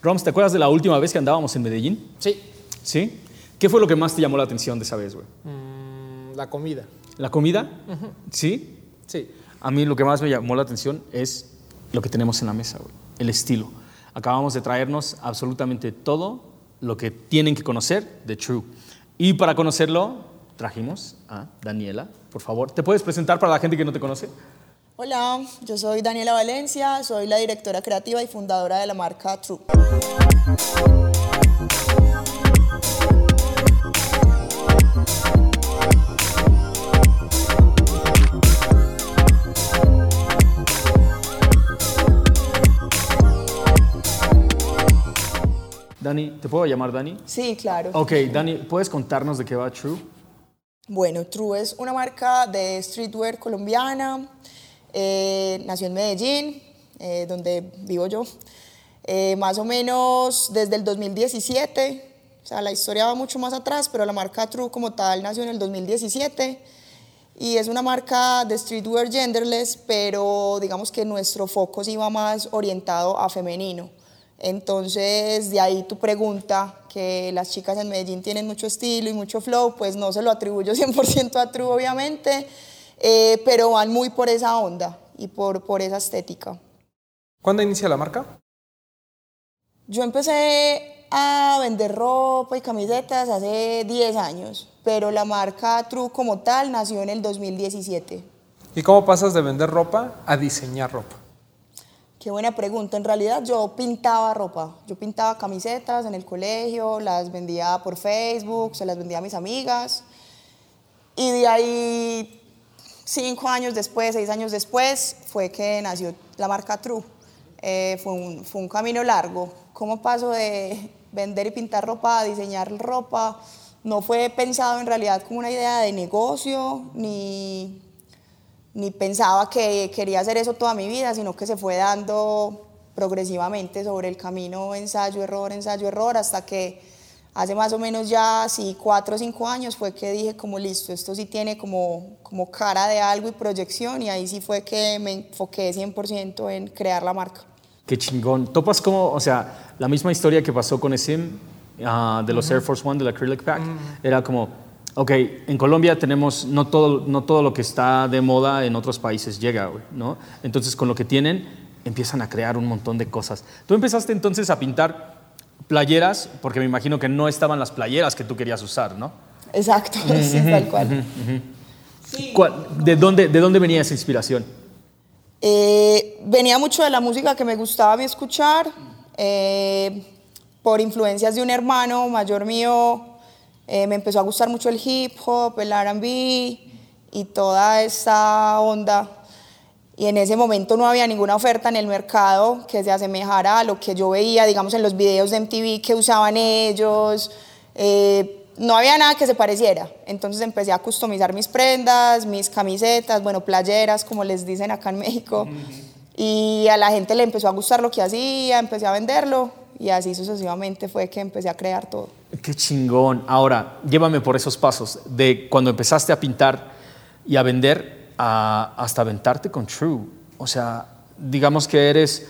Roms, ¿te acuerdas de la última vez que andábamos en Medellín? Sí, ¿Sí? ¿Qué fue lo que más te llamó la atención de esa vez, güey? mm, la comida. ¿La comida? ¿Sí? Sí. A mí lo que más me llamó la atención es lo que tenemos en la mesa, güey. El estilo. Acabamos de traernos absolutamente todo lo que tienen que conocer de True. Y para conocerlo, trajimos a Daniela. Por favor, ¿te puedes presentar para la gente que no te conoce? Hola, yo soy Daniela Valencia, soy la directora creativa y fundadora de la marca True. Dani, ¿te puedo llamar Dani? Sí, claro. Ok, Dani, ¿puedes contarnos de qué va True? Bueno, True es una marca de streetwear colombiana, eh, nació en Medellín, eh, donde vivo yo, Eh, más o menos desde el 2017, o sea, la historia va mucho más atrás, pero la marca True como tal nació en el 2017 y es una marca de streetwear genderless, pero digamos que nuestro foco sí va más orientado a femenino. Entonces, de ahí tu pregunta, que las chicas en Medellín tienen mucho estilo y mucho flow, pues no se lo atribuyo 100% a True, obviamente, eh, pero van muy por esa onda y por, por esa estética. ¿Cuándo inicia la marca? Yo empecé a vender ropa y camisetas hace 10 años, pero la marca True como tal nació en el 2017. ¿Y cómo pasas de vender ropa a diseñar ropa? Qué buena pregunta. En realidad yo pintaba ropa. Yo pintaba camisetas en el colegio, las vendía por Facebook, se las vendía a mis amigas. Y de ahí, cinco años después, seis años después, fue que nació la marca True. Eh, fue, un, fue un camino largo. ¿Cómo paso de vender y pintar ropa a diseñar ropa? No fue pensado en realidad como una idea de negocio, ni, ni pensaba que quería hacer eso toda mi vida, sino que se fue dando progresivamente sobre el camino, ensayo, error, ensayo, error, hasta que hace más o menos ya, sí, cuatro o cinco años fue que dije como listo, esto sí tiene como, como cara de algo y proyección y ahí sí fue que me enfoqué 100% en crear la marca. Qué chingón. Topas como, o sea, la misma historia que pasó con Esim ah, de los Air Force One, del Acrylic Pack, era como, ok, en Colombia tenemos, no todo, no todo lo que está de moda en otros países llega, ¿no? Entonces, con lo que tienen, empiezan a crear un montón de cosas. Tú empezaste entonces a pintar playeras, porque me imagino que no estaban las playeras que tú querías usar, ¿no? Exacto, sí, tal cual. ¿Cuál- ¿De, dónde, ¿De dónde venía esa inspiración? Eh, venía mucho de la música que me gustaba a mí escuchar, eh, por influencias de un hermano mayor mío, eh, me empezó a gustar mucho el hip hop, el RB y toda esa onda. Y en ese momento no había ninguna oferta en el mercado que se asemejara a lo que yo veía, digamos, en los videos de MTV que usaban ellos. Eh, no había nada que se pareciera. Entonces empecé a customizar mis prendas, mis camisetas, bueno, playeras, como les dicen acá en México. Y a la gente le empezó a gustar lo que hacía, empecé a venderlo y así sucesivamente fue que empecé a crear todo. Qué chingón. Ahora, llévame por esos pasos, de cuando empezaste a pintar y a vender hasta aventarte con True. O sea, digamos que eres,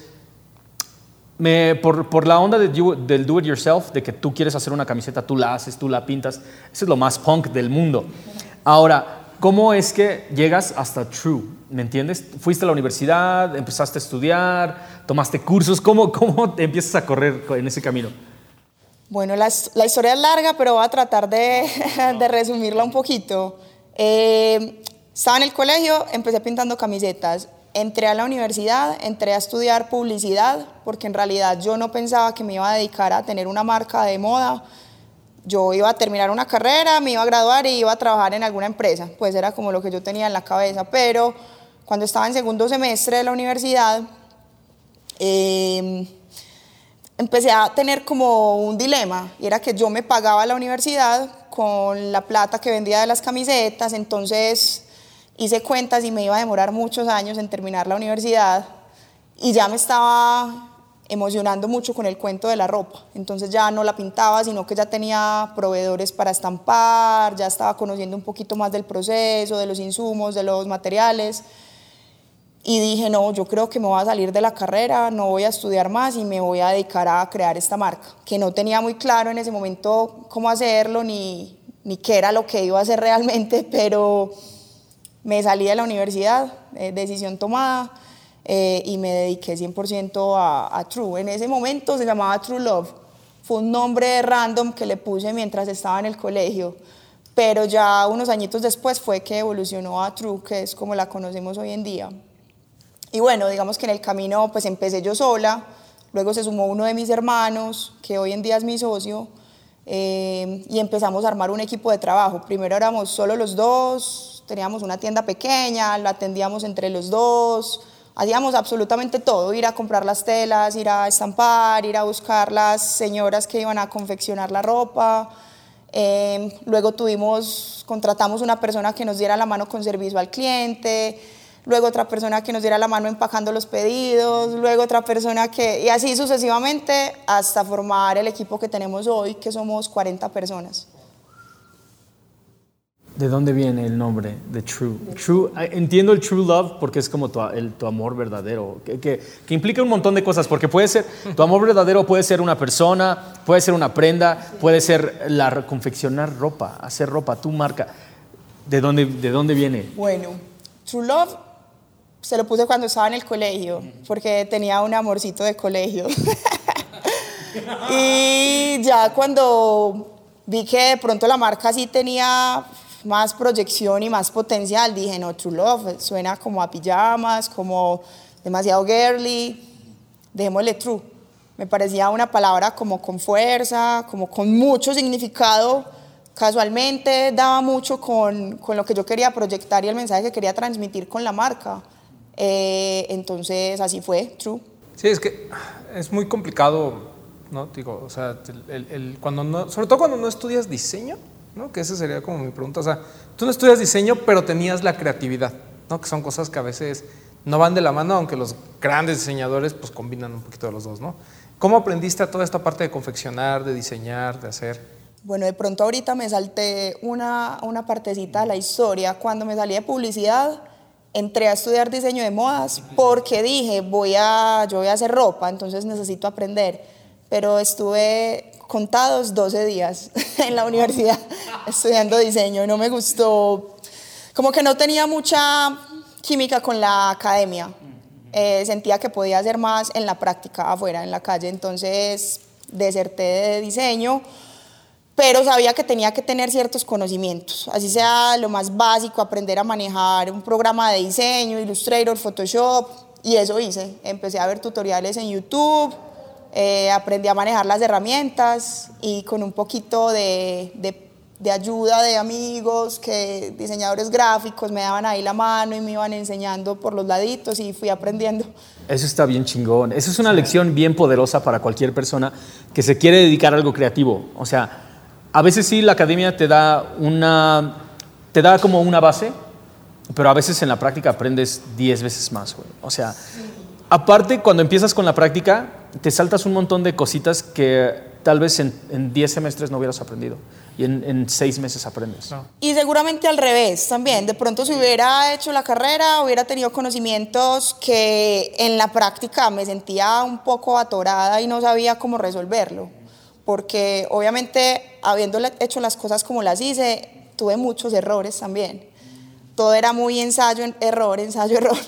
por, por la onda del do it yourself, de que tú quieres hacer una camiseta, tú la haces, tú la pintas, eso es lo más punk del mundo. Ahora, ¿cómo es que llegas hasta True? ¿Me entiendes? Fuiste a la universidad, empezaste a estudiar, tomaste cursos, ¿cómo, cómo te empiezas a correr en ese camino? Bueno, la, his- la historia es larga, pero voy a tratar de, de resumirla un poquito. Eh, estaba en el colegio, empecé pintando camisetas. Entré a la universidad, entré a estudiar publicidad, porque en realidad yo no pensaba que me iba a dedicar a tener una marca de moda. Yo iba a terminar una carrera, me iba a graduar y iba a trabajar en alguna empresa. Pues era como lo que yo tenía en la cabeza. Pero cuando estaba en segundo semestre de la universidad, eh, empecé a tener como un dilema y era que yo me pagaba la universidad con la plata que vendía de las camisetas, entonces hice cuentas y me iba a demorar muchos años en terminar la universidad y ya me estaba emocionando mucho con el cuento de la ropa, entonces ya no la pintaba, sino que ya tenía proveedores para estampar, ya estaba conociendo un poquito más del proceso, de los insumos, de los materiales. Y dije, no, yo creo que me voy a salir de la carrera, no voy a estudiar más y me voy a dedicar a crear esta marca, que no tenía muy claro en ese momento cómo hacerlo ni, ni qué era lo que iba a hacer realmente, pero me salí de la universidad, eh, decisión tomada, eh, y me dediqué 100% a, a True. En ese momento se llamaba True Love, fue un nombre random que le puse mientras estaba en el colegio pero ya unos añitos después fue que evolucionó a True, que es como la conocemos hoy en día. Y bueno, digamos que en el camino pues empecé yo sola, luego se sumó uno de mis hermanos, que hoy en día es mi socio, eh, y empezamos a armar un equipo de trabajo. Primero éramos solo los dos, teníamos una tienda pequeña, la atendíamos entre los dos, hacíamos absolutamente todo, ir a comprar las telas, ir a estampar, ir a buscar las señoras que iban a confeccionar la ropa. Eh, luego tuvimos, contratamos una persona que nos diera la mano con servicio al cliente, luego otra persona que nos diera la mano empacando los pedidos, luego otra persona que, y así sucesivamente hasta formar el equipo que tenemos hoy, que somos 40 personas. ¿De dónde viene el nombre de True? True entiendo el True Love porque es como tu, el, tu amor verdadero, que, que, que, implica un montón de cosas, porque puede ser, tu amor verdadero puede ser una persona, puede ser una prenda, puede ser la, confeccionar ropa, hacer ropa, tu marca. ¿De dónde, ¿De dónde viene? Bueno, True Love se lo puse cuando estaba en el colegio, porque tenía un amorcito de colegio. y ya cuando vi que de pronto la marca sí tenía más proyección y más potencial, dije, no, True Love, suena como a pijamas, como demasiado girly, dejémosle True. Me parecía una palabra como con fuerza, como con mucho significado. Casualmente daba mucho con, con lo que yo quería proyectar y el mensaje que quería transmitir con la marca. Eh, entonces así fue, true. Sí, es que es muy complicado, ¿no? Digo, o sea, el, el, cuando no, sobre todo cuando no estudias diseño, ¿no? Que esa sería como mi pregunta. O sea, tú no estudias diseño, pero tenías la creatividad, ¿no? Que son cosas que a veces no van de la mano, aunque los grandes diseñadores pues combinan un poquito de los dos, ¿no? ¿Cómo aprendiste a toda esta parte de confeccionar, de diseñar, de hacer? Bueno, de pronto ahorita me salté una, una partecita de la historia. Cuando me salí de publicidad, entré a estudiar diseño de modas porque dije, voy a, yo voy a hacer ropa, entonces necesito aprender. Pero estuve contados 12 días en la universidad estudiando diseño, no me gustó, como que no tenía mucha química con la academia. Eh, sentía que podía hacer más en la práctica afuera, en la calle, entonces deserté de diseño pero sabía que tenía que tener ciertos conocimientos, así sea lo más básico, aprender a manejar un programa de diseño, Illustrator, Photoshop, y eso hice. Empecé a ver tutoriales en YouTube, eh, aprendí a manejar las herramientas y con un poquito de, de, de, ayuda de amigos, que diseñadores gráficos me daban ahí la mano y me iban enseñando por los laditos y fui aprendiendo. Eso está bien chingón. Eso es una lección bien poderosa para cualquier persona que se quiere dedicar a algo creativo. O sea, a veces sí la academia te da una, te da como una base, pero a veces en la práctica aprendes 10 veces más, güey. O sea, aparte cuando empiezas con la práctica, te saltas un montón de cositas que tal vez en 10 semestres no hubieras aprendido y en 6 meses aprendes. No. Y seguramente al revés también. De pronto si hubiera hecho la carrera, hubiera tenido conocimientos que en la práctica me sentía un poco atorada y no sabía cómo resolverlo porque obviamente habiendo hecho las cosas como las hice, tuve muchos errores también. Todo era muy ensayo, error, ensayo, error.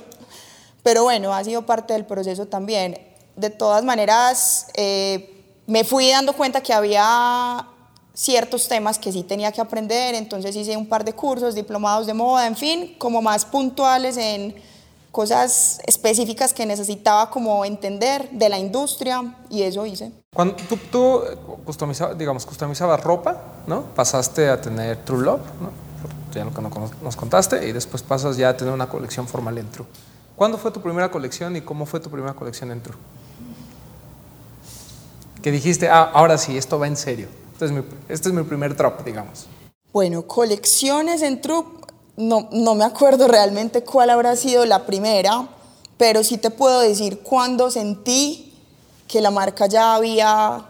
Pero bueno, ha sido parte del proceso también. De todas maneras, eh, me fui dando cuenta que había ciertos temas que sí tenía que aprender, entonces hice un par de cursos, diplomados de moda, en fin, como más puntuales en cosas específicas que necesitaba como entender de la industria y eso hice. Cuando tú, tú customizabas, digamos, customizabas ropa, ¿no? Pasaste a tener True Love, ¿no? Ya lo que nos contaste, y después pasas ya a tener una colección formal en True. ¿Cuándo fue tu primera colección y cómo fue tu primera colección en True? Que dijiste, ah, ahora sí, esto va en serio. Este es mi, este es mi primer drop, digamos. Bueno, colecciones en True no, no me acuerdo realmente cuál habrá sido la primera, pero sí te puedo decir cuando sentí que la marca ya había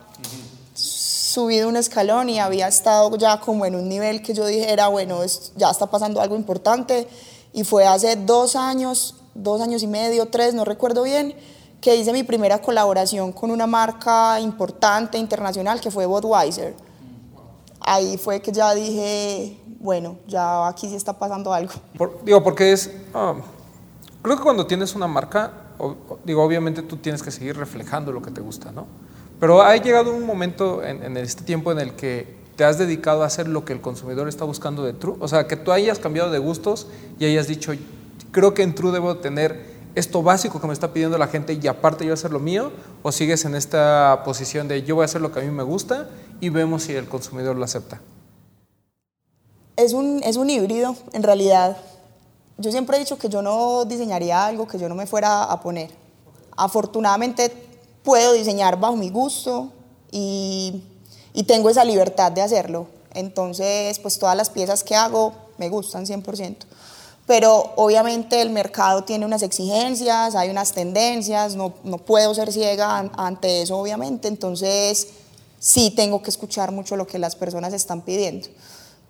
subido un escalón y había estado ya como en un nivel que yo dijera, bueno, ya está pasando algo importante. Y fue hace dos años dos años y medio, tres, no recuerdo bien, que hice mi primera colaboración con una marca importante internacional que fue Budweiser. Ahí fue que ya dije, bueno, ya aquí sí está pasando algo. digo, porque es, ah, creo que cuando tienes una marca, digo, obviamente tú tienes que seguir reflejando lo que te gusta, ¿no? Pero ha llegado un momento en, en este tiempo en el que te has dedicado a hacer lo que el consumidor está buscando de True, o sea, que tú hayas cambiado de gustos y hayas dicho, creo que en True debo tener esto básico que me está pidiendo la gente y aparte yo hacer lo mío, o sigues en esta posición de yo voy a hacer lo que a mí me gusta y vemos si el consumidor lo acepta? Es un, es un híbrido, en realidad. Yo siempre he dicho que yo no diseñaría algo que yo no me fuera a poner. Afortunadamente puedo diseñar bajo mi gusto y, y tengo esa libertad de hacerlo. Entonces, pues todas las piezas que hago me gustan 100% pero obviamente el mercado tiene unas exigencias, hay unas tendencias, no, no puedo ser ciega ante eso obviamente, entonces sí tengo que escuchar mucho lo que las personas están pidiendo,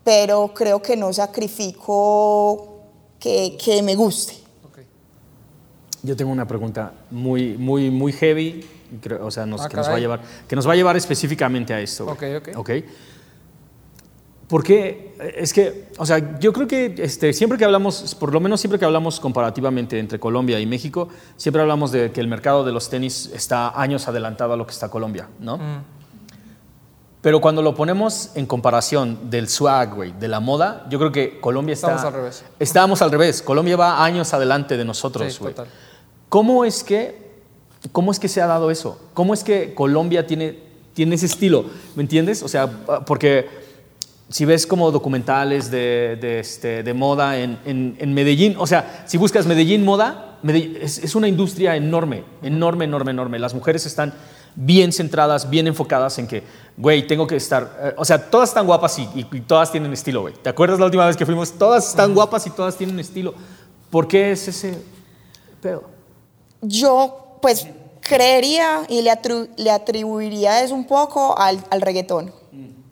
pero creo que no sacrifico que, que me guste. Yo tengo una pregunta muy, muy, muy heavy, o sea, nos, ah, que, nos va a llevar, que nos va a llevar específicamente a esto. Ok, ok. okay. Porque es que, o sea, yo creo que este, siempre que hablamos, por lo menos siempre que hablamos comparativamente entre Colombia y México, siempre hablamos de que el mercado de los tenis está años adelantado a lo que está Colombia, ¿no? Mm. Pero cuando lo ponemos en comparación del swag, güey, de la moda, yo creo que Colombia está... Estamos al revés. Estábamos al revés. Colombia va años adelante de nosotros, güey. Sí, ¿Cómo es que, cómo es que se ha dado eso? ¿Cómo es que Colombia tiene, tiene ese estilo? ¿Me entiendes? O sea, porque si ves como documentales de, de, este, de moda en, en, Medellín, o sea, si buscas Medellín moda, es, es, una industria enorme, enorme, enorme, enorme. Las mujeres están bien centradas, bien enfocadas en que, güey, tengo que estar, eh, o sea, todas están guapas y, y, todas tienen estilo, güey. ¿Te acuerdas la última vez que fuimos? Todas están guapas y todas tienen estilo. ¿Por qué es ese pedo? Yo, pues, creería y le, le atribuiría eso un poco al, al reggaetón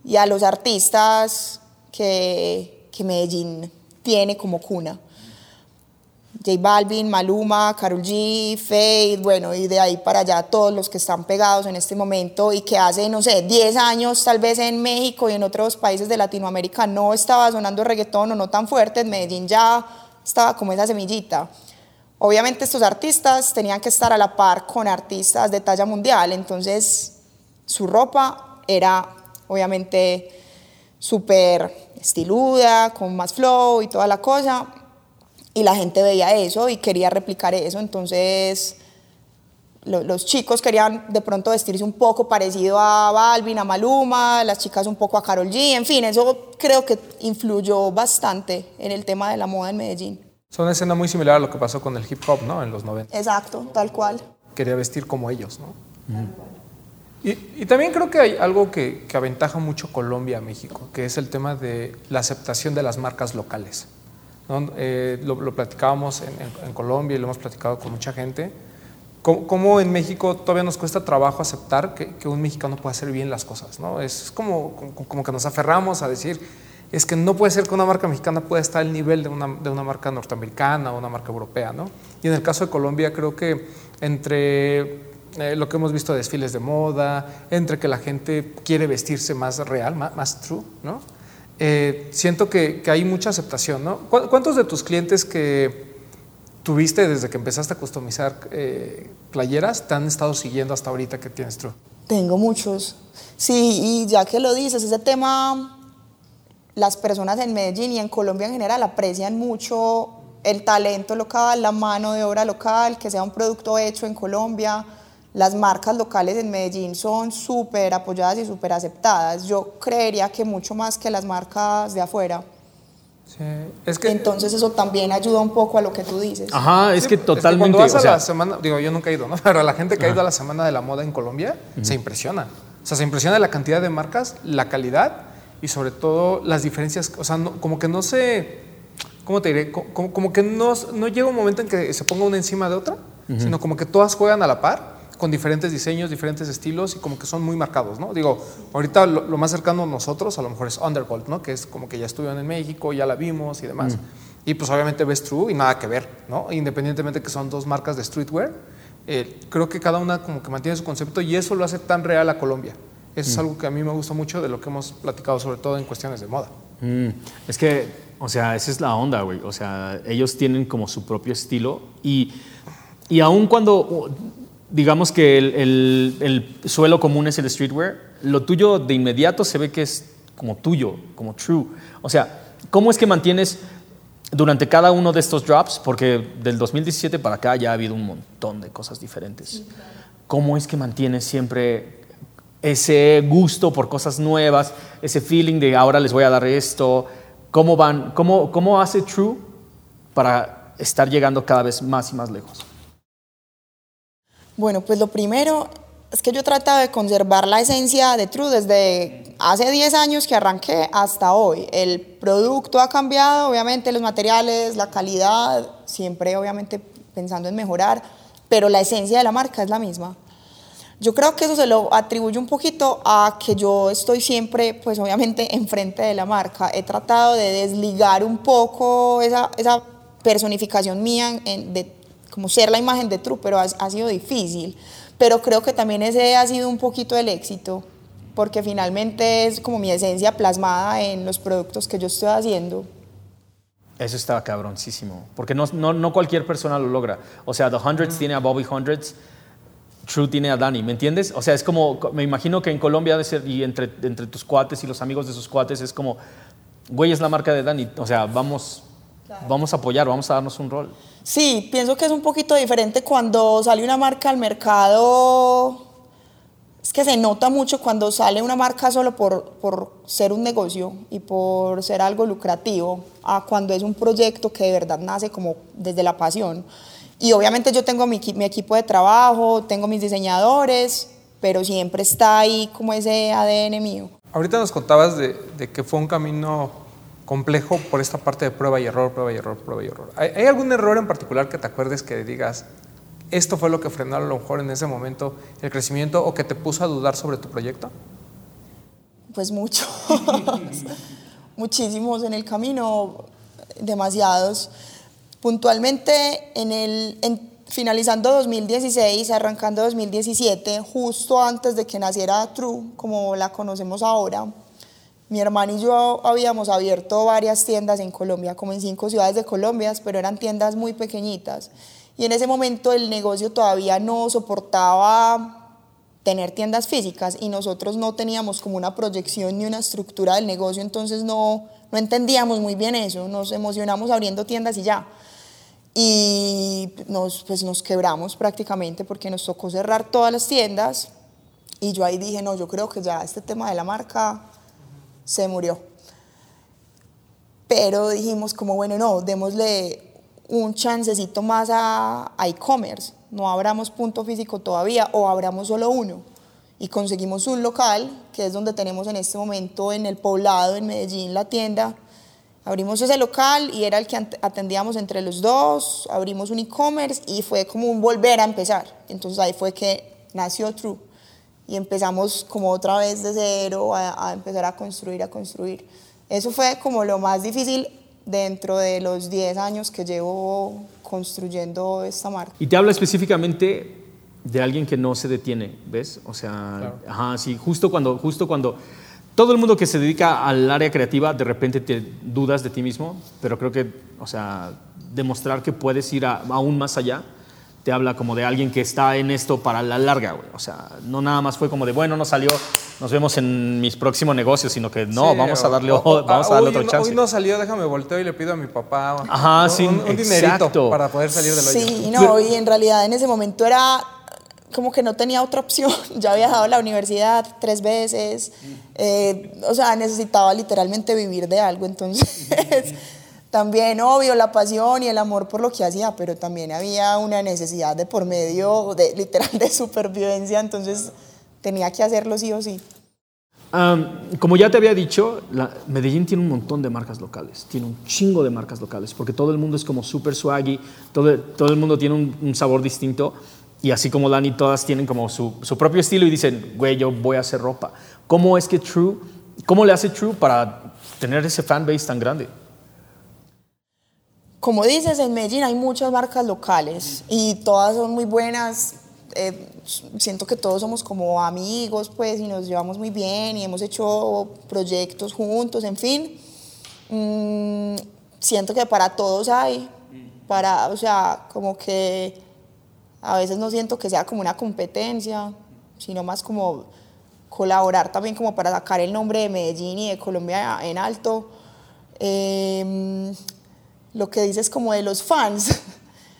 y a los artistas que, que Medellín tiene como cuna. J Balvin, Maluma, Karol G, Fade, bueno, y de ahí para allá todos los que están pegados en este momento y que hace, no sé, 10 años tal vez en México y en otros países de Latinoamérica no estaba sonando reggaetón o no tan fuerte, en Medellín ya estaba como esa semillita. Obviamente estos artistas tenían que estar a la par con artistas de talla mundial, entonces su ropa era obviamente súper estiluda, con más flow y toda la cosa. Y la gente veía eso y quería replicar eso. Entonces los chicos querían de pronto vestirse un poco parecido a Balvin, a Maluma, las chicas un poco a Carol G. En fin, eso creo que influyó bastante en el tema de la moda en Medellín. Es una escena muy similar a lo que pasó con el hip hop, ¿no? En los 90. Exacto, tal cual. Quería vestir como ellos, ¿no? Y, también creo que hay algo que, aventaja mucho Colombia a México, que es el tema de la aceptación de las marcas locales. Eh, lo, platicábamos en, Colombia y lo hemos platicado con mucha gente. Cómo, en México todavía nos cuesta trabajo aceptar que, un mexicano puede hacer bien las cosas. ¿no? Es como, como, que nos aferramos a decir, es que no puede ser que una marca mexicana pueda estar al nivel de una, de una marca norteamericana o una marca europea. ¿no? Y en el caso de Colombia creo que entre eh, lo que hemos visto de desfiles de moda, entre que la gente quiere vestirse más real, más, true, ¿no? Eh, siento que, hay mucha aceptación, ¿no? ¿Cuántos de tus clientes que tuviste desde que empezaste a customizar eh, playeras te han estado siguiendo hasta ahorita que tienes True? Tengo muchos. Sí, y ya que lo dices, ese tema, las personas en Medellín y en Colombia en general aprecian mucho el talento local, la mano de obra local, que sea un producto hecho en Colombia las marcas locales en Medellín son súper apoyadas y súper aceptadas. Yo creería que mucho más que las marcas de afuera. Sí, es que, Entonces eso también ayuda un poco a lo que tú dices. Ajá, es que totalmente. cuando vas a la semana, digo, yo nunca he ido, ¿no? Pero la gente que ha ido a la semana de la moda en Colombia se impresiona. O sea, se impresiona la cantidad de marcas, la calidad y sobre todo las diferencias. O sea, como que no se, ¿cómo te diré? Como, como que no, no, llega un momento en que se ponga una encima de otra, sino como que todas juegan a la par con diferentes diseños, diferentes estilos y como que son muy marcados, ¿no? Digo, ahorita lo, más cercano a nosotros a lo mejor es Undergold, ¿no? Que es como que ya estuvieron en México, ya la vimos y demás. Mm. Y pues obviamente ves True y nada que ver, ¿no? Independientemente que son dos marcas de streetwear, eh, creo que cada una como que mantiene su concepto y eso lo hace tan real a Colombia. Eso es Mm. algo que a mí me gusta mucho de lo que hemos platicado, sobre todo en cuestiones de moda. Mm, es que, o sea, esa es la onda, güey. O sea, ellos tienen como su propio estilo y, y aun cuando, digamos que el, el- el suelo común es el streetwear, lo tuyo de inmediato se ve que es como tuyo, como true. O sea, ¿cómo es que mantienes durante cada uno de estos drops? Porque del 2017 para acá ya ha habido un montón de cosas diferentes. ¿Cómo es que mantienes siempre ese gusto por cosas nuevas, ese feeling de ahora les voy a dar esto? ¿Cómo van? ¿Cómo, cómo hace True para estar llegando cada vez más y más lejos? Bueno, pues lo primero es que yo he tratado de conservar la esencia de True desde hace 10 años que arranqué hasta hoy. El producto ha cambiado, obviamente los materiales, la calidad, siempre obviamente pensando en mejorar, pero la esencia de la marca es la misma. Yo creo que eso se lo atribuye un poquito a que yo estoy siempre, pues obviamente, enfrente de la marca. He tratado de desligar un poco esa, esa personificación mía en- de como ser la imagen de True, pero ha, ha sido difícil. Pero creo que también ese ha sido un poquito el éxito, porque finalmente es como mi esencia plasmada en los productos que yo estoy haciendo. Eso está cabroncísimo, porque no, no, no cualquier persona lo logra. O sea, The Hundreds tiene a Bobby Hundreds, True tiene a Dani, ¿me entiendes? O sea, es como, me imagino que en Colombia de ser, y entre, entre tus cuates y los amigos de sus cuates, es como, güey, es la marca de Dani. O sea, vamos, vamos a apoyar, vamos a darnos un rol. Sí, pienso que es un poquito diferente cuando sale una marca al mercado. Es que se nota mucho cuando sale una marca solo por, por ser un negocio y por ser algo lucrativo, a cuando es un proyecto que de verdad nace como desde la pasión. Y obviamente yo tengo mi, mi equipo de trabajo, tengo mis diseñadores, pero siempre está ahí como ese ADN mío. Ahorita nos contabas de, de que fue un camino complejo por esta parte de prueba y error, prueba y error, prueba y error. ¿Hay, hay algún error en particular que te acuerdes que digas, esto fue lo que frenó a lo mejor en ese momento el crecimiento o que te puso a dudar sobre tu proyecto? Pues muchos, muchísimos en el camino, demasiados. Puntualmente, en el, en- finalizando 2016, arrancando 2017, justo antes de que naciera True, como la conocemos ahora, mi hermano y yo habíamos abierto varias tiendas en Colombia, como en cinco ciudades de Colombia, pero eran tiendas muy pequeñitas. Y en ese momento el negocio todavía no soportaba tener tiendas físicas y nosotros no teníamos como una proyección ni una estructura del negocio, entonces no, no entendíamos muy bien eso, nos emocionamos abriendo tiendas y ya. Y nos, pues nos quebramos prácticamente porque nos tocó cerrar todas las tiendas y yo ahí dije, no, yo creo que ya este tema de la marca se murió. Pero dijimos como, bueno, no, démosle un chancecito más a, a e-commerce. No abramos punto físico todavía o abramos solo uno. Y conseguimos un local, que es donde tenemos en este momento en el poblado, en Medellín, la tienda. Abrimos ese local y era el que atendíamos entre los dos. Abrimos un e-commerce y fue como un volver a empezar. Entonces ahí fue que nació True y empezamos como otra vez de cero a, a empezar a construir, a construir. Eso fue como lo más difícil dentro de los 10 años que llevo construyendo esta marca. Y te habla específicamente de alguien que no se detiene, ¿ves? O sea, ajá, sí, justo cuando, justo cuando todo el mundo que se dedica al área creativa, de repente te dudas de ti mismo, pero creo que, o sea, demostrar que puedes ir a- aún más allá, te habla como de alguien que está en esto para la larga, güey. O sea, no nada más fue como de, bueno, no salió, nos vemos en mis próximos negocios, sino que no, Sí, vamos a darle, o- vamos a darle hoy otro no- chance. Hoy no salió, déjame volteo y le pido a mi papá Ajá, un, sí, un- un dinerito exacto. para poder salir del hoyo. Sí, no, y en realidad en ese momento era como que no tenía otra opción. Ya había dejado la universidad tres veces, eh, o sea, necesitaba literalmente vivir de algo, entonces también, obvio, la pasión y el amor por lo que hacía, pero también había una necesidad de por medio, de literal, de supervivencia, entonces tenía que hacerlo sí o sí. Am, como ya te había dicho, la- Medellín tiene un montón de marcas locales, tiene un chingo de marcas locales, porque todo el mundo es como super swaggy, todo, todo el mundo tiene un, un sabor distinto, y así como Dani, todas tienen como su, su propio estilo y dicen, güey, yo voy a hacer ropa. ¿Cómo es que True, cómo le hace True para tener ese fanbase tan grande? Como dices, en Medellín hay muchas marcas locales y todas son muy buenas. Eh, siento que todos somos como amigos, pues, y nos llevamos muy bien y hemos hecho proyectos juntos, en fin. Mm, siento que para todos hay, para, o sea, como que a veces no siento que sea como una competencia, sino más como colaborar también como para sacar el nombre de Medellín y de Colombia en alto. Em, lo que dices como de los fans,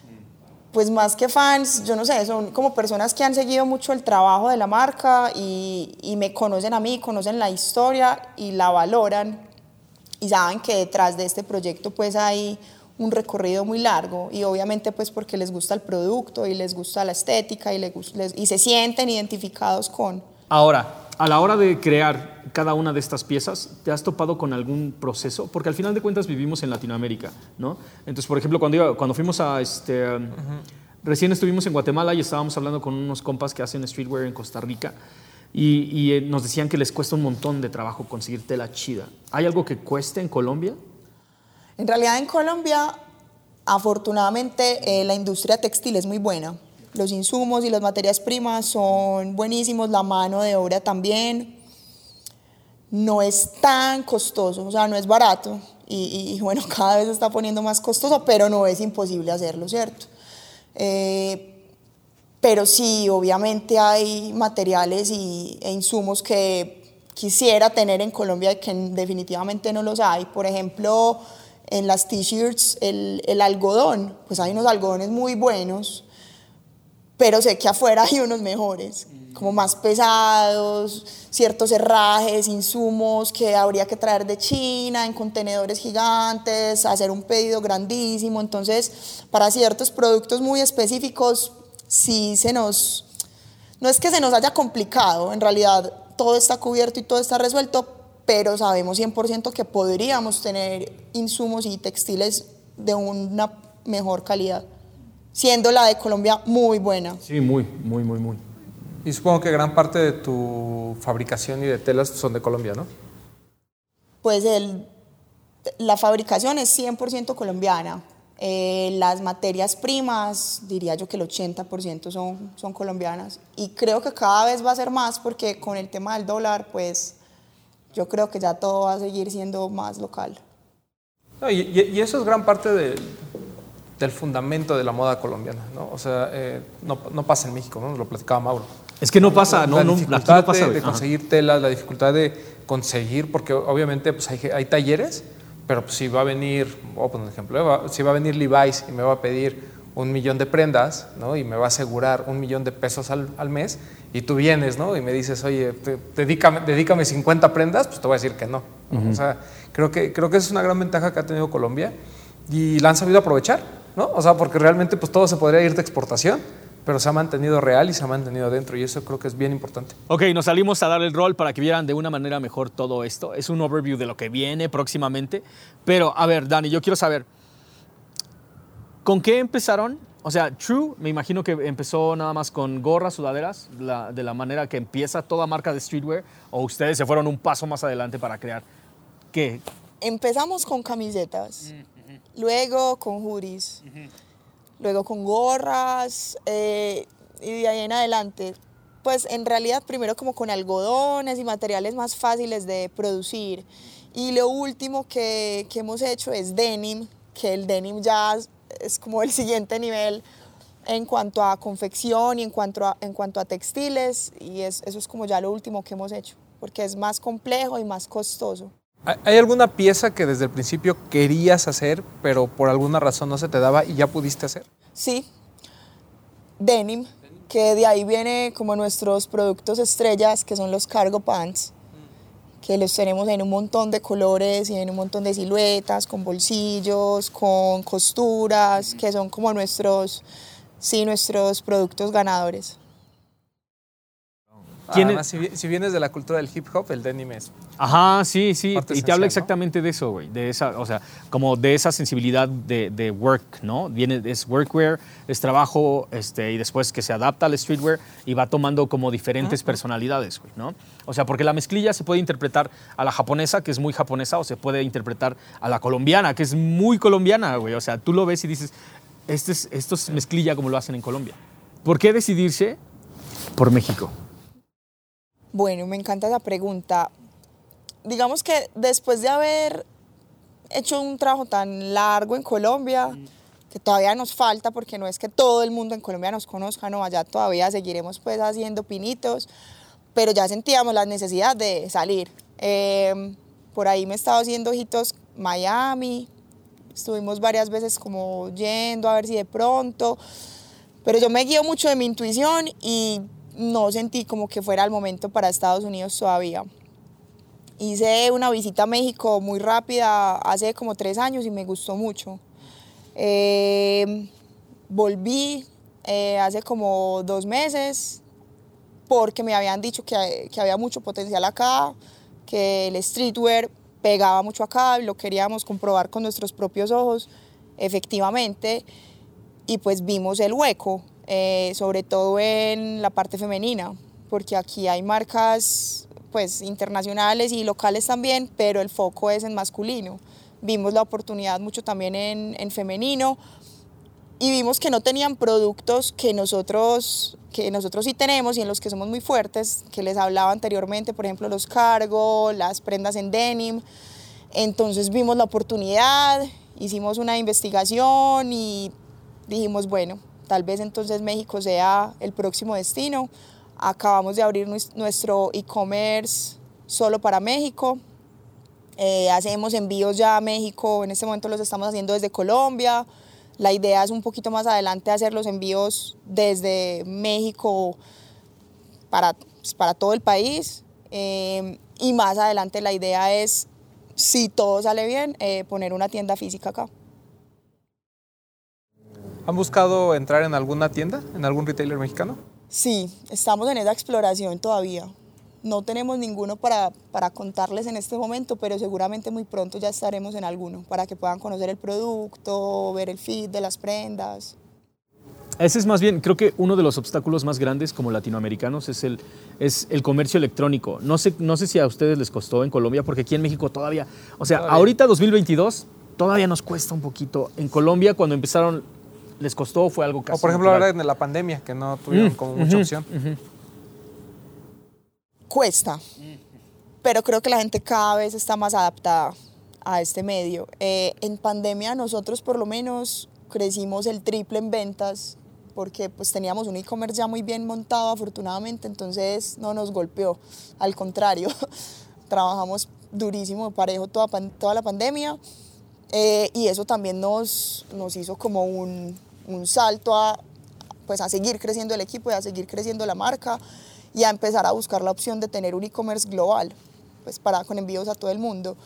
pues más que fans, yo no sé, son como personas que han seguido mucho el trabajo de la marca y, y me conocen a mí, conocen la historia y la valoran y saben que detrás de este proyecto pues hay un recorrido muy largo y obviamente pues porque les gusta el producto y les gusta la estética y, les, y se sienten identificados con. Ahora, a la hora de crear cada una de estas piezas, ¿te has topado con algún proceso? Porque al final de cuentas vivimos en Latinoamérica, ¿no? Entonces, por ejemplo, cuando, cuando fuimos a este... Um, recién estuvimos en Guatemala y estábamos hablando con unos compas que hacen streetwear en Costa Rica y, y eh, nos decían que les cuesta un montón de trabajo conseguir tela chida. ¿Hay algo que cueste en Colombia? En realidad en Colombia, afortunadamente, eh, la industria textil es muy buena. Los insumos y las materias primas son buenísimos, la mano de obra también. No es tan costoso, o sea, no es barato. Y, bueno, cada vez se está poniendo más costoso, pero no es imposible hacerlo, ¿cierto? Eh, pero sí, obviamente hay materiales y, e insumos que quisiera tener en Colombia y que definitivamente no los hay. Por ejemplo, en las t-shirts el, el, algodón, pues hay unos algodones muy buenos, pero sé que afuera hay unos mejores, como más pesados, ciertos herrajes, insumos que habría que traer de China en contenedores gigantes, hacer un pedido grandísimo, entonces para ciertos productos muy específicos sí se nos, no es que se nos haya complicado, en realidad todo está cubierto y todo está resuelto, pero sabemos 100% que podríamos tener insumos y textiles de una mejor calidad, siendo la de Colombia muy buena. Sí, muy, muy, muy, muy. Y supongo que gran parte de tu fabricación y de telas son de Colombia, ¿no? Pues el, la fabricación es 100% colombiana. Eh, las materias primas, diría yo que el 80% son, son colombianas. Y creo que cada vez va a ser más porque con el tema del dólar, pues yo creo que ya todo va a seguir siendo más local. y, eso es gran parte del fundamento de la moda colombiana, ¿no? O sea, eh, no, no, pasa en México, ¿no? Lo platicaba Mauro. Es que no pasa, no, la no, dificultad pasa. De, conseguir telas, la dificultad de conseguir, porque obviamente pues hay, hay talleres, pero pues, si va a venir, voy a poner un ejemplo, si va a venir Levi's y me va a pedir un millón de prendas, ¿no? Y me va a asegurar un millón de pesos al, al mes, y tú vienes, ¿no? Y me dices, oye, dedícame, dedícame 50 prendas, pues te voy a decir que no. O sea, creo que, creo que es una gran ventaja que ha tenido Colombia y la han sabido aprovechar, ¿no? O sea, porque realmente pues todo se podría ir de exportación, pero se ha mantenido real y se ha mantenido dentro y eso creo que es bien importante. Ok, nos salimos a dar el rol para que vieran de una manera mejor todo esto. Es un overview de lo que viene próximamente, pero a ver, Dani, yo quiero saber, ¿Con qué empezaron? O sea, True, me imagino que empezó nada más con gorras, sudaderas, de la manera que empieza toda marca de streetwear, o ustedes se fueron un paso más adelante para crear. ¿Qué? Empezamos con camisetas, luego con hoodies, luego con gorras, eh, y de ahí en adelante, pues en realidad primero como con algodones y materiales más fáciles de producir. Y lo último que, que hemos hecho es denim, que el denim ya es como el siguiente nivel en cuanto a confección y en cuanto a, en cuanto a textiles y es, eso es como ya lo último que hemos hecho, porque es más complejo y más costoso. ¿Hay alguna pieza que desde el principio querías hacer, pero por alguna razón no se te daba y ya pudiste hacer? Sí, denim, que de ahí viene como nuestros productos estrellas, que son los cargo pants que los tenemos en un montón de colores y en un montón de siluetas, con bolsillos, con costuras, que son como nuestros, sí, nuestros productos ganadores. ¿Quién Además, si, vi- si vienes de la cultura del hip hop, el denim es. Ajá, sí, sí. Y te habla exactamente de eso, güey. De esa, o sea, como de esa sensibilidad de, de work, ¿no? Viene, es workwear, es trabajo, este, y después que se adapta al streetwear y va tomando como diferentes personalidades, güey, ¿no? O sea, porque la mezclilla se puede interpretar a la japonesa, que es muy japonesa, o se puede interpretar a la colombiana, que es muy colombiana, güey. O sea, tú lo ves y dices, este es, esto es mezclilla como lo hacen en Colombia. ¿Por qué decidirse por México? Bueno, me encanta esa pregunta. Digamos que después de haber hecho un trabajo tan largo en Colombia, que todavía nos falta, porque no es que todo el mundo en Colombia nos conozca, no, allá todavía seguiremos pues haciendo pinitos, pero ya sentíamos la necesidad de salir. Eh, por ahí me he estado haciendo ojitos Miami, estuvimos varias veces como yendo a ver si de pronto, pero yo me guío mucho de mi intuición y no sentí como que fuera el momento para Estados Unidos todavía. Hice una visita a México muy rápida hace como tres años y me gustó mucho. Eh, volví eh, hace como dos meses porque me habían dicho que, que había mucho potencial acá, que el streetwear pegaba mucho acá y lo queríamos comprobar con nuestros propios ojos, efectivamente, y pues vimos el hueco, eh, sobre todo en la parte femenina, porque aquí hay marcas pues internacionales y locales también, pero el foco es en masculino. Vimos la oportunidad mucho también en, en femenino y vimos que no tenían productos que nosotros, que nosotros sí tenemos y en los que somos muy fuertes, que les hablaba anteriormente, por ejemplo, los cargo, las prendas en denim. Entonces vimos la oportunidad, hicimos una investigación y dijimos, bueno, tal vez entonces México sea el próximo destino. Acabamos de abrir nues- nuestro e-commerce solo para México. Eh, hacemos envíos ya a México, en este momento los estamos haciendo desde Colombia. La idea es un poquito más adelante hacer los envíos desde México para, pues, para todo el país. Eh, y más adelante la idea es, si todo sale bien, eh, poner una tienda física acá. ¿Han buscado entrar en alguna tienda, en algún retailer mexicano? Sí, estamos en esa exploración todavía. No tenemos ninguno para, para contarles en este momento, pero seguramente muy pronto ya estaremos en alguno para que puedan conocer el producto, ver el feed de las prendas. Ese es más bien, creo que uno de los obstáculos más grandes como latinoamericanos es el, es el comercio electrónico. No sé, no sé si a ustedes les costó en Colombia, porque aquí en México todavía, o sea, Todavía. ahorita 2022 todavía nos cuesta un poquito. En Colombia cuando empezaron les costó, fue algo casi o por ejemplo ahora en la pandemia, que no tuvieron Mm, como mucha opción. Cuesta, pero creo que la gente cada vez está más adaptada a este medio. Eh, en pandemia nosotros por lo menos crecimos el triple en ventas porque pues teníamos un e-commerce ya muy bien montado afortunadamente, entonces no nos golpeó, al contrario, trabajamos durísimo, parejo toda, toda la pandemia eh, y eso también nos, nos hizo como un, un salto a, pues, a seguir creciendo el equipo y a seguir creciendo la marca y a empezar a buscar la opción de tener un e-commerce global, pues para con envíos a todo el mundo.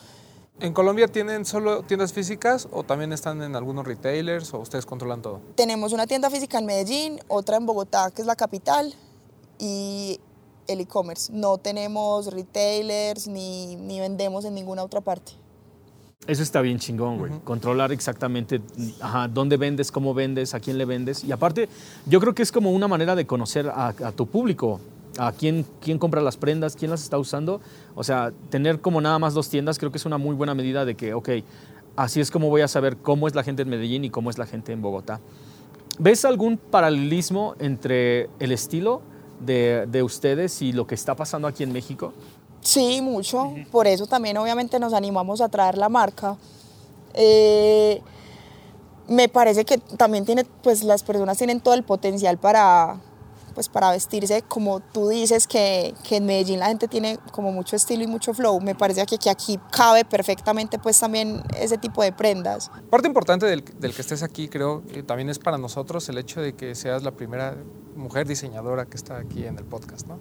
¿En Colombia tienen solo tiendas físicas o también están en algunos retailers o ustedes controlan todo? Tenemos una tienda física en Medellín, otra en Bogotá, que es la capital, y el e-commerce. No tenemos retailers ni, ni vendemos en ninguna otra parte. Eso está bien chingón, güey. Controlar exactamente ajá, dónde vendes, cómo vendes, a quién le vendes. Y aparte, yo creo que es como una manera de conocer a, a tu público, a quién, quién compra las prendas, quién las está usando. O sea, tener como nada más dos tiendas creo que es una muy buena medida de que, ok, así es como voy a saber cómo es la gente en Medellín y cómo es la gente en Bogotá. ¿Ves algún paralelismo entre el estilo de, de ustedes y lo que está pasando aquí en México? Sí, mucho. Por eso también obviamente nos animamos a traer la marca. Eh, me parece que también tiene, pues las personas tienen todo el potencial para, pues para vestirse como tú dices que, que en Medellín la gente tiene como mucho estilo y mucho flow. Me parece que, que aquí cabe perfectamente pues también ese tipo de prendas. Parte importante del, del que estés aquí, creo, que también es para nosotros el hecho de que seas la primera mujer diseñadora que está aquí en el podcast, ¿no?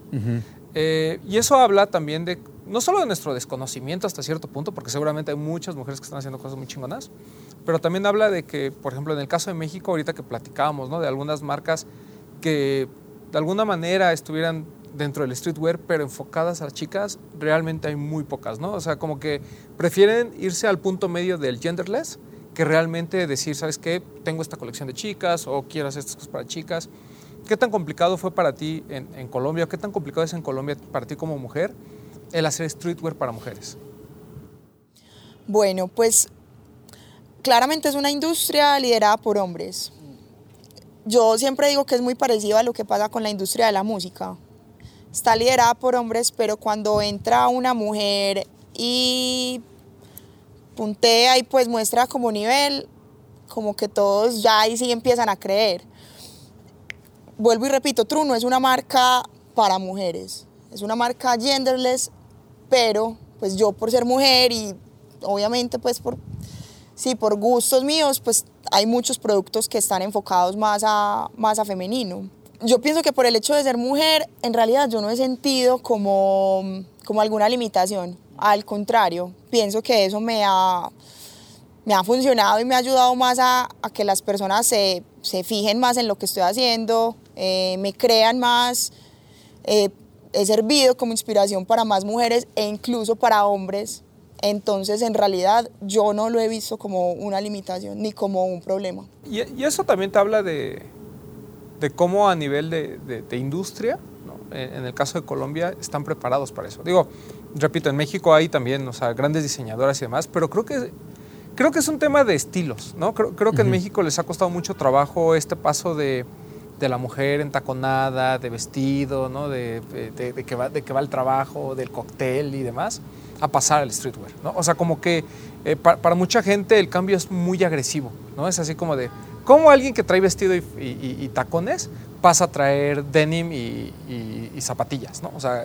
Eh, y eso habla también de, no solo de nuestro desconocimiento hasta cierto punto, porque seguramente hay muchas mujeres que están haciendo cosas muy chingonas, pero también habla de que, por ejemplo, en el caso de México, ahorita que platicábamos, ¿no? De algunas marcas que de alguna manera estuvieran dentro del streetwear, pero enfocadas a las chicas, realmente hay muy pocas, ¿no? O sea, como que prefieren irse al punto medio del genderless que realmente decir, ¿sabes qué? Tengo esta colección de chicas o quiero hacer estas cosas para chicas. ¿Qué tan complicado fue para ti en, en Colombia? ¿Qué tan complicado es en Colombia para ti como mujer el hacer streetwear para mujeres? Bueno, pues claramente es una industria liderada por hombres. Yo siempre digo que es muy parecido a lo que pasa con la industria de la música. Está liderada por hombres, pero cuando entra una mujer y puntea y pues muestra como nivel, como que todos ya ahí sí empiezan a creer. Vuelvo y repito, True no es una marca para mujeres, es una marca genderless, pero pues yo por ser mujer y obviamente pues por sí, por gustos míos, pues hay muchos productos que están enfocados más a, más a femenino. Yo pienso que por el hecho de ser mujer, en realidad yo no he sentido como, como alguna limitación. Al contrario, pienso que eso me ha, me ha funcionado y me ha ayudado más a, a que las personas se, se, fijen más en lo que estoy haciendo, eh, me crean más. Eh, he servido como inspiración para más mujeres e incluso para hombres entonces, en realidad, yo no lo he visto como una limitación ni como un problema. Y, y eso también te habla de, de cómo a nivel de, de, de industria, ¿no? en, en, el caso de Colombia, están preparados para eso. Digo, repito, en México hay también o sea, grandes diseñadoras y demás, pero creo que, creo que es un tema de estilos. ¿no? Creo, creo que uh -huh. en México les ha costado mucho trabajo este paso de de la mujer entaconada, de vestido, ¿no? de, de, que va, de que va al trabajo, del cóctel y demás, a pasar al streetwear. ¿no? O sea, como que eh, para, para, mucha gente el cambio es muy agresivo, ¿no? Es así como de, ¿cómo alguien que trae vestido y, tacones pasa a traer denim y, y zapatillas, ¿no? O sea,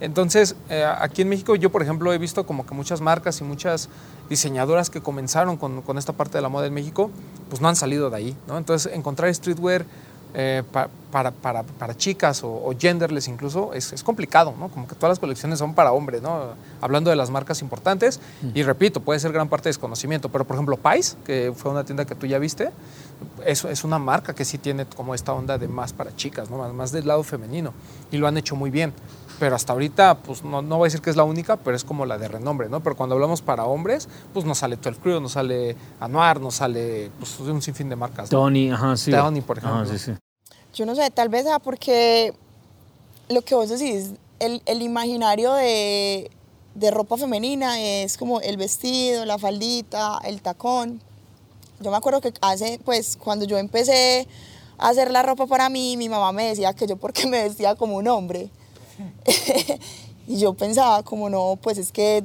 entonces, eh, aquí en México yo, por ejemplo, he visto como que muchas marcas y muchas diseñadoras que comenzaron con, con esta parte de la moda en México, pues no han salido de ahí, ¿no? Entonces, encontrar streetwear eh, pa, para, para, para, chicas o, o, genderless incluso es, es, complicado, ¿no? Como que todas las colecciones son para hombres, ¿no? Hablando de las marcas importantes, mm. y repito, puede ser gran parte de desconocimiento, pero por ejemplo Pais, que fue una tienda que tú ya viste, es, es una marca que sí tiene como esta onda de más para chicas, ¿no? Más, más del lado femenino, y lo han hecho muy bien pero hasta ahorita, pues no, no, voy a decir que es la única, pero es como la de renombre, ¿no? Pero cuando hablamos para hombres, pues nos sale 12 Crew, nos sale Anuar, nos sale pues, un sinfín de marcas. ¿no? Tony, ajá, sí. Tony, por ejemplo. Ajá, sí, sí. Yo no sé, tal vez sea porque lo que vos decís, el, el imaginario de, de ropa femenina es como el vestido, la faldita, el tacón. Yo me acuerdo que hace, pues, cuando yo empecé a hacer la ropa para mí, mi mamá me decía que yo porque me vestía como un hombre. y yo pensaba como no, pues es que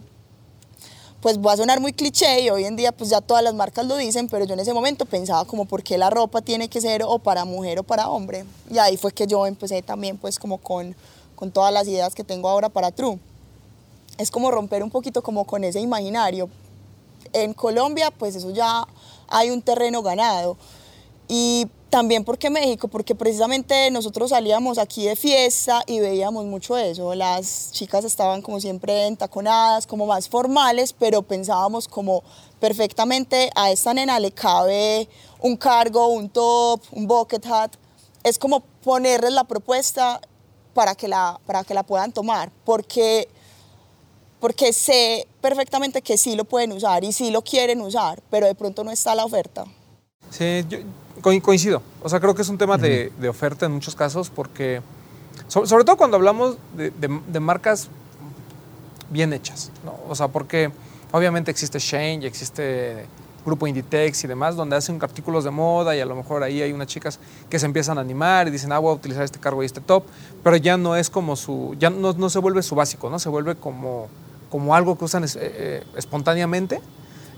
pues voy a sonar muy cliché y hoy en día pues ya todas las marcas lo dicen, pero yo en ese momento pensaba como por qué la ropa tiene que ser o para mujer o para hombre. Y ahí fue que yo empecé también pues como con, con todas las ideas que tengo ahora para True. Es como romper un poquito como con ese imaginario. En Colombia pues eso ya hay un terreno ganado. Y también porque México, porque precisamente nosotros salíamos aquí de fiesta y veíamos mucho eso. Las chicas estaban como siempre entaconadas, como más formales, pero pensábamos como perfectamente a esta nena le cabe un cargo, un top, un bucket hat. Es como ponerles la propuesta para que la, para que la puedan tomar, porque, porque sé perfectamente que sí lo pueden usar y sí lo quieren usar, pero de pronto no está la oferta. Sí, yo, coincido. O sea, creo que es un tema uh -huh. de, de, oferta en muchos casos porque, sobre, sobre todo cuando hablamos de, de, de, marcas bien hechas, ¿no? O sea, porque obviamente existe Shane y existe Grupo Inditex y demás, donde hacen artículos de moda y a lo mejor ahí hay unas chicas que se empiezan a animar y dicen, ah, voy a utilizar este cargo y este top, pero ya no es como su, ya no, no se vuelve su básico, ¿no? Se vuelve como, como algo que usan es, eh, espontáneamente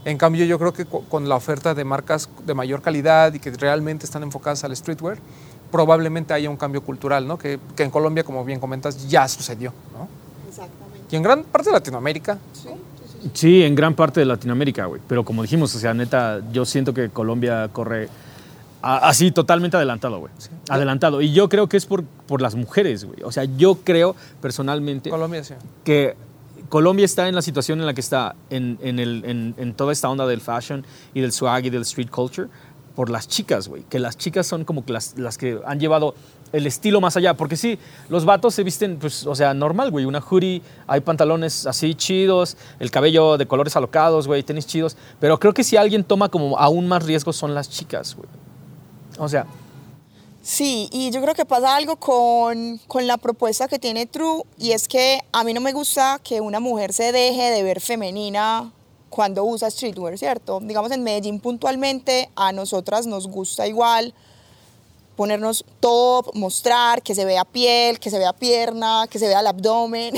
en cambio, yo creo que con la oferta de marcas de mayor calidad y que realmente están enfocadas al streetwear, probablemente haya un cambio cultural, ¿no? Que, que en Colombia, como bien comentas, ya sucedió, ¿no? Exactamente. Y en gran parte de Latinoamérica. Sí, sí, sí. sí en gran parte de Latinoamérica, güey. Pero como dijimos, o sea, neta, yo siento que Colombia corre así totalmente adelantado, güey. Sí. Adelantado. Y yo creo que es por, por las mujeres, güey. O sea, yo creo personalmente Colombia, sí. que Colombia está en la situación en la que está, en, en, el, en, toda esta onda del fashion y del swag y del street culture, por las chicas, güey. Que las chicas son como las, las que han llevado el estilo más allá. Porque sí, los vatos se visten, pues, o sea, normal, güey. Una hoodie, hay pantalones así chidos, el cabello de colores alocados, güey, tenis chidos. Pero creo que si alguien toma como aún más riesgos son las chicas, güey. O sea, Sí, y yo creo que pasa algo con, con, la propuesta que tiene True y es que a mí no me gusta que una mujer se deje de ver femenina cuando usa streetwear, ¿cierto? Digamos en Medellín puntualmente a nosotras nos gusta igual ponernos top, mostrar que se vea piel, que se vea pierna, que se vea el abdomen.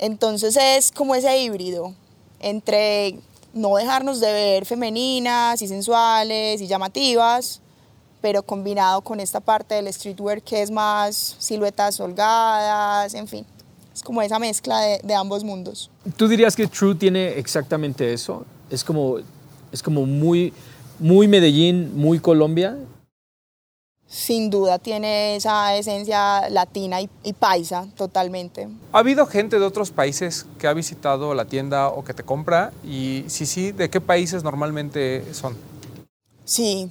Entonces es como ese híbrido entre no dejarnos de ver femeninas y sensuales y llamativas, pero combinado con esta parte del streetwear que es más siluetas holgadas, en fin. Es como esa mezcla de, de ambos mundos. ¿Tú dirías que True tiene exactamente eso? Es como, es como muy, muy Medellín, muy Colombia. Sin duda tiene esa esencia latina y, y, paisa totalmente. ¿Ha habido gente de otros países que ha visitado la tienda o que te compra? Y si sí, ¿de qué países normalmente son? Sí,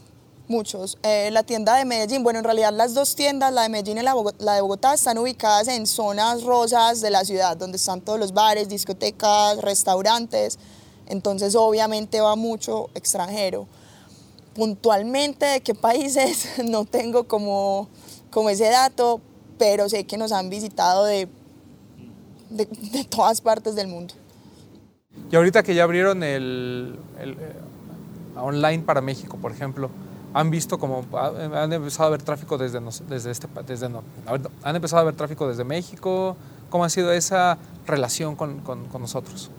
Muchos. Eh, la tienda de Medellín, bueno, en realidad las dos tiendas, la de Medellín y la, de Bogotá, están ubicadas en zonas rosas de la ciudad, donde están todos los bares, discotecas, restaurantes. Entonces, obviamente va mucho extranjero. Puntualmente, ¿de qué países? No tengo como, como ese dato, pero sé que nos han visitado de, de, de todas partes del mundo. Y ahorita que ya abrieron el, el eh, online para México, por ejemplo, han visto como han empezado a ver tráfico desde desde este desde han empezado a ver tráfico desde México. Cómo ha sido esa relación con, con, con nosotros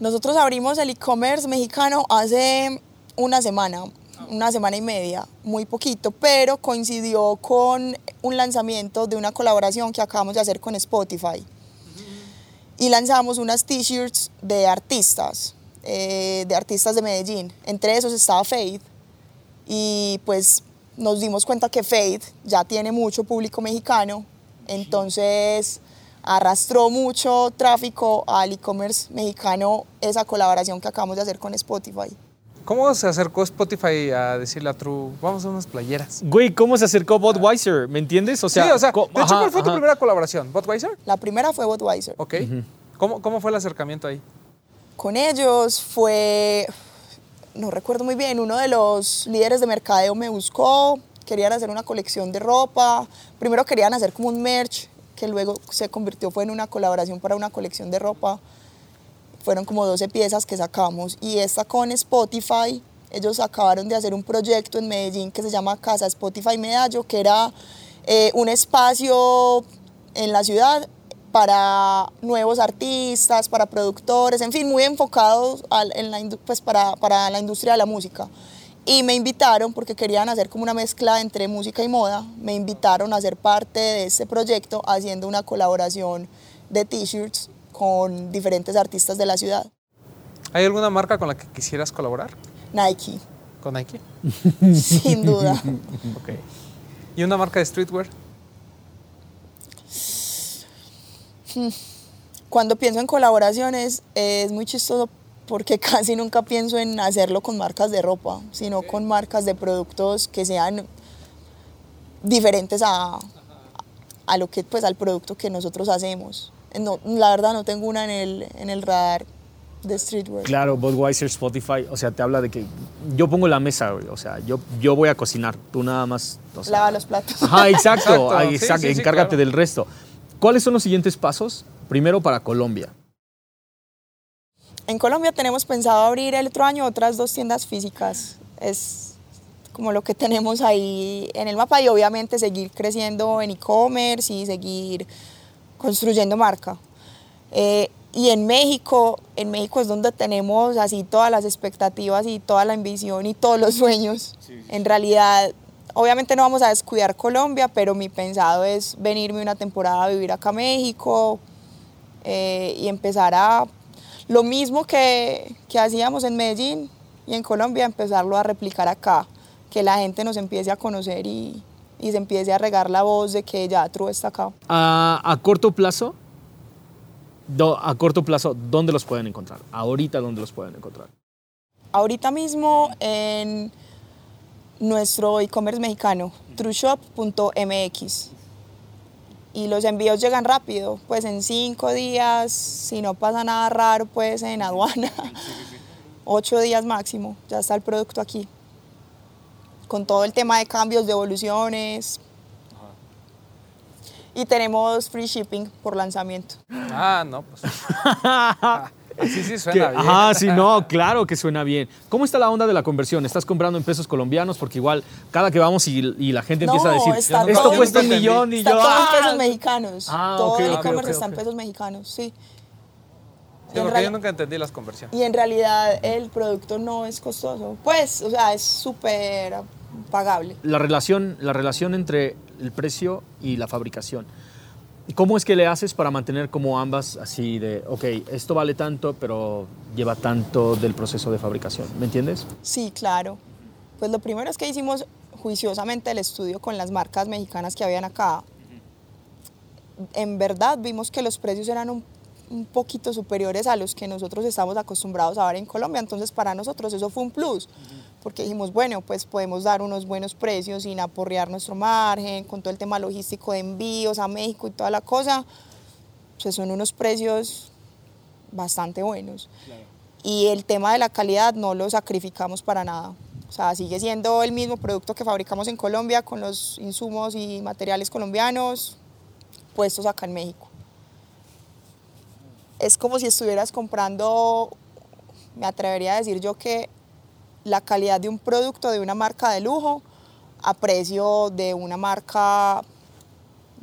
nosotros abrimos el e-commerce mexicano hace una semana una semana y media muy poquito pero coincidió con un lanzamiento de una colaboración que acabamos de hacer con Spotify. Y lanzamos unas t-shirts de artistas eh, de artistas de Medellín. Entre esos estaba Faith y pues nos dimos cuenta que Fade ya tiene mucho público mexicano, entonces arrastró mucho tráfico al e-commerce mexicano esa colaboración que acabamos de hacer con Spotify. ¿Cómo se acercó Spotify a decirle a True, vamos a unas playeras? Güey, ¿cómo se acercó Budweiser? ¿Me entiendes? O sea, sí, o sea, de hecho, ajá, ¿cuál fue ajá. tu primera colaboración? ¿Budweiser? La primera fue Budweiser. Ok. Uh -huh. ¿Cómo, ¿Cómo fue el acercamiento ahí? Con ellos fue, no recuerdo muy bien, uno de los líderes de mercadeo me buscó, querían hacer una colección de ropa, primero querían hacer como un merch, que luego se convirtió fue en una colaboración para una colección de ropa, fueron como 12 piezas que sacamos y esta con Spotify, ellos acabaron de hacer un proyecto en Medellín que se llama Casa Spotify Medallo, que era eh, un espacio en la ciudad para nuevos artistas, para productores, en fin, muy enfocados al, en la, pues para, para la industria de la música. Y me invitaron, porque querían hacer como una mezcla entre música y moda, me invitaron a ser parte de este proyecto haciendo una colaboración de t-shirts con diferentes artistas de la ciudad. ¿Hay alguna marca con la que quisieras colaborar? Nike. ¿Con Nike? Sin duda. okay. ¿Y una marca de streetwear? Cuando pienso en colaboraciones es muy chistoso porque casi nunca pienso en hacerlo con marcas de ropa, sino con marcas de productos que sean diferentes a, a lo que pues al producto que nosotros hacemos. No, la verdad no tengo una en el, en el radar de streetwear. Claro, Budweiser, Spotify, o sea, te habla de que yo pongo la mesa, güey, o sea, yo, yo voy a cocinar, tú nada más... O sea, Lava los platos. Ajá, exacto, Exacto, exacto, sí, sí, sí, encárgate claro. del resto. ¿Cuáles son los siguientes pasos? Primero para Colombia. En Colombia tenemos pensado abrir el otro año otras dos tiendas físicas. Es como lo que tenemos ahí en el mapa y obviamente seguir creciendo en e-commerce y seguir construyendo marca. Eh, y en México, en México es donde tenemos así todas las expectativas y toda la ambición y todos los sueños. Sí. En realidad, obviamente no vamos a descuidar Colombia, pero mi pensado es venirme una temporada a vivir acá a México eh, y empezar a lo mismo que, que hacíamos en Medellín y en Colombia, empezarlo a replicar acá, que la gente nos empiece a conocer y, y se empiece a regar la voz de que ya True está acá. A, a corto plazo, do, a corto plazo, ¿dónde los pueden encontrar? Ahorita, ¿dónde los pueden encontrar? Ahorita mismo en Nuestro e-commerce mexicano, trueshop.mx. Y los envíos llegan rápido, pues en cinco días, si no pasa nada raro, pues en aduana, ocho días máximo, ya está el producto aquí. Con todo el tema de cambios, devoluciones. Y tenemos free shipping por lanzamiento. Ah, no, pues. Así sí Que- suena bien. Ajá, sí, no, claro que suena bien. ¿Cómo está la onda de la conversión? ¿Estás comprando en pesos colombianos? Porque igual cada que vamos y, y la gente No, empieza a decir, está esto todo- cuesta un millón y Está yo... todo "Ah". en pesos mexicanos. Ah, todo el e-commerce está en pesos mexicanos, sí. Sí, porque yo nunca entendí las conversiones. Y en realidad el producto no es costoso. Pues, o sea, es súper pagable. La relación, la relación entre el precio y la fabricación. ¿Cómo es que le haces para mantener como ambas así de, ok, esto vale tanto, pero lleva tanto del proceso de fabricación? ¿Me entiendes? Sí, claro. Pues lo primero es que hicimos juiciosamente el estudio con las marcas mexicanas que habían acá. En verdad vimos que los precios eran un, poquito superiores a los que nosotros estamos acostumbrados a ver en Colombia, entonces para nosotros eso fue un plus, porque dijimos, bueno, pues podemos dar unos buenos precios sin aporrear nuestro margen, con todo el tema logístico de envíos a México y toda la cosa, pues son unos precios bastante buenos. Y el tema de la calidad no lo sacrificamos para nada. O sea, sigue siendo el mismo producto que fabricamos en Colombia con los insumos y materiales colombianos puestos acá en México. Es como si estuvieras comprando, me atrevería a decir yo que la calidad de un producto de una marca de lujo a precio de una marca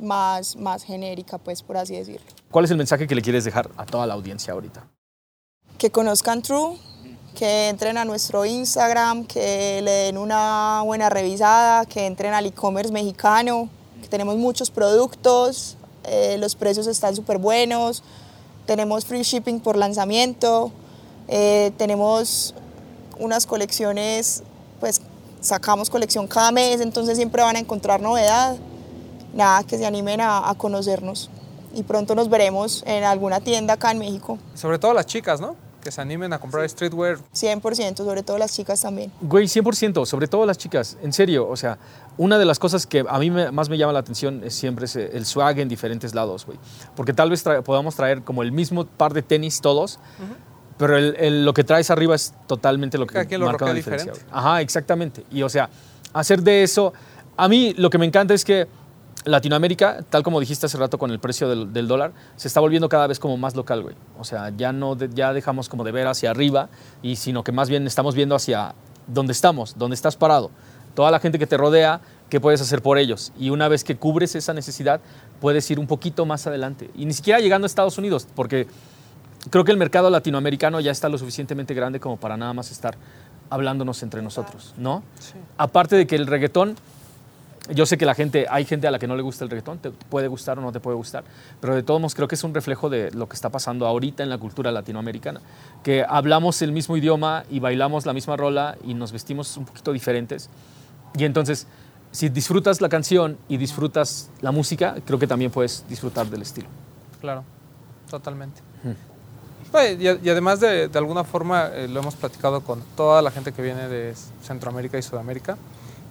más, más genérica, pues por así decirlo. ¿Cuál es el mensaje que le quieres dejar a toda la audiencia ahorita? que conozcan True, que entren a nuestro Instagram, que le den una buena revisada, que entren al e-commerce mexicano, que tenemos muchos productos, eh, los precios están súper buenos, tenemos free shipping por lanzamiento, eh, tenemos unas colecciones, pues sacamos colección cada mes, entonces siempre van a encontrar novedad. Nada, que se animen a, a conocernos y pronto nos veremos en alguna tienda acá en México. Sobre todo las chicas, ¿no? Que se animen a comprar streetwear. 100%, sobre todo las chicas también. Güey, 100%, sobre todo las chicas, en serio, o sea, una de las cosas que a mí me- más me llama la atención es siempre ese- el swag en diferentes lados, güey. Porque tal vez tra- podamos traer como el mismo par de tenis todos, pero el- el- lo que traes arriba es totalmente lo que lo marca una diferencia. diferente. Ajá, exactamente. Y o sea, hacer de eso, a mí lo que me encanta es que Latinoamérica, tal como dijiste hace rato con el precio del, del dólar, se está volviendo cada vez como más local, güey. O sea, ya no de- ya dejamos como de ver hacia arriba, y sino que más bien estamos viendo hacia donde estamos, donde estás parado. Toda la gente que te rodea, ¿qué puedes hacer por ellos? Y una vez que cubres esa necesidad, puedes ir un poquito más adelante. Y ni siquiera llegando a Estados Unidos, porque creo que el mercado latinoamericano ya está lo suficientemente grande como para nada más estar hablándonos entre nosotros, ¿no? Aparte de que el reggaetón, yo sé que la gente, hay gente a la que no le gusta el reggaetón, te puede gustar o no te puede gustar, pero de todos modos creo que es un reflejo de lo que está pasando ahorita en la cultura latinoamericana, que hablamos el mismo idioma y bailamos la misma rola y nos vestimos un poquito diferentes. Y entonces, si disfrutas la canción y disfrutas la música, creo que también puedes disfrutar del estilo. Claro, totalmente. Oye, y, además de, de alguna forma, eh, lo hemos platicado con toda la gente que viene de Centroamérica y Sudamérica,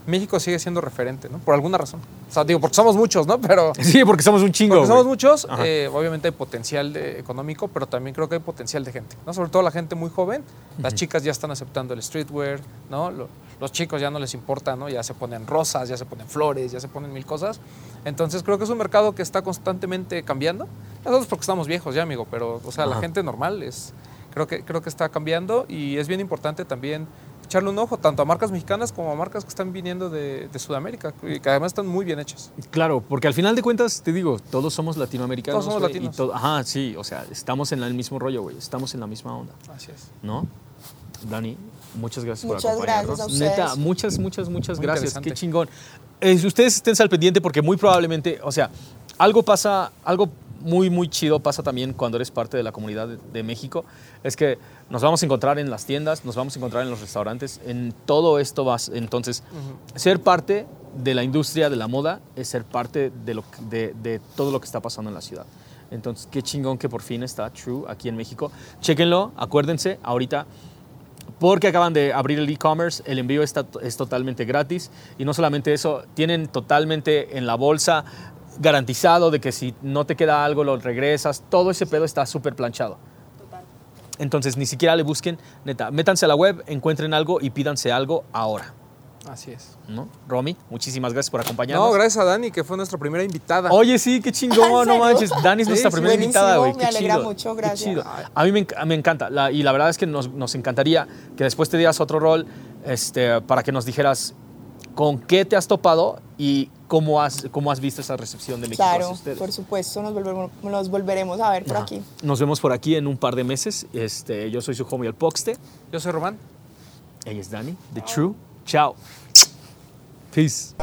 México sigue siendo referente, ¿no? Por alguna razón. O sea, digo, porque somos muchos, ¿no? Pero Sí, porque somos un chingo. porque somos güey. muchos, eh, obviamente hay potencial de- económico, pero también creo que hay potencial de gente, ¿no? Sobre todo la gente muy joven. Las chicas ya están aceptando el streetwear, ¿no? Lo- los chicos ya no les importa, ¿no? Ya se ponen rosas, ya se ponen flores, ya se ponen mil cosas. Entonces creo que es un mercado que está constantemente cambiando. Nosotros porque estamos viejos ya, amigo, pero, o sea, la gente normal es, creo que, creo que está cambiando y es bien importante también echarle un ojo tanto a marcas mexicanas como a marcas que están viniendo de, de Sudamérica y que además están muy bien hechas. Claro, porque al final de cuentas, te digo, todos somos latinoamericanos. Todos somos y latinos. todo- ajá, sí, o sea, estamos en el mismo rollo, güey. Estamos en la misma onda, Así es. ¿no? Dani, muchas gracias por Muchas acompañarnos. gracias a ustedes. Neta, muchas, muchas, muchas Muy gracias. Qué chingón. Eh, ustedes estén al pendiente porque muy probablemente, o sea, algo pasa, algo muy, muy chido pasa también cuando eres parte de la comunidad de, de México. Es que nos vamos a encontrar en las tiendas, nos vamos a encontrar en los restaurantes, en todo esto vas. Entonces, ser parte de la industria de la moda es ser parte de, lo, de todo lo que está pasando en la ciudad. Entonces, qué chingón que por fin está True aquí en México. Chéquenlo, acuérdense, ahorita porque acaban de abrir el e-commerce, el envío está, es totalmente gratis y no solamente eso, tienen totalmente en la bolsa garantizado de que si no te queda algo lo regresas, todo ese pedo está súper planchado. Entonces ni siquiera le busquen, neta, métanse a la web, encuentren algo y pídanse algo ahora. Así es. ¿no? Romy, muchísimas gracias por acompañarnos. No, gracias a Dani, que fue nuestra primera invitada. Oye, sí, qué chingón, ¿En no manches. Dani es Sí, nuestra sí. primera invitada, güey. Me alegra chido, mucho, qué gracias. chido. A mí me, me encanta. la- y la verdad es que nos, nos encantaría que después te dieras otro rol este, para que nos dijeras con qué te has topado y cómo has, cómo has visto esa recepción de México Claro, ustedes. por supuesto, nos volveremos, nos volveremos a ver por Ajá. aquí. Nos vemos por aquí en un par de meses. Este, yo soy su homie el Poxte. Yo soy Román. Ella es Dani, The True. Ciao. Peace.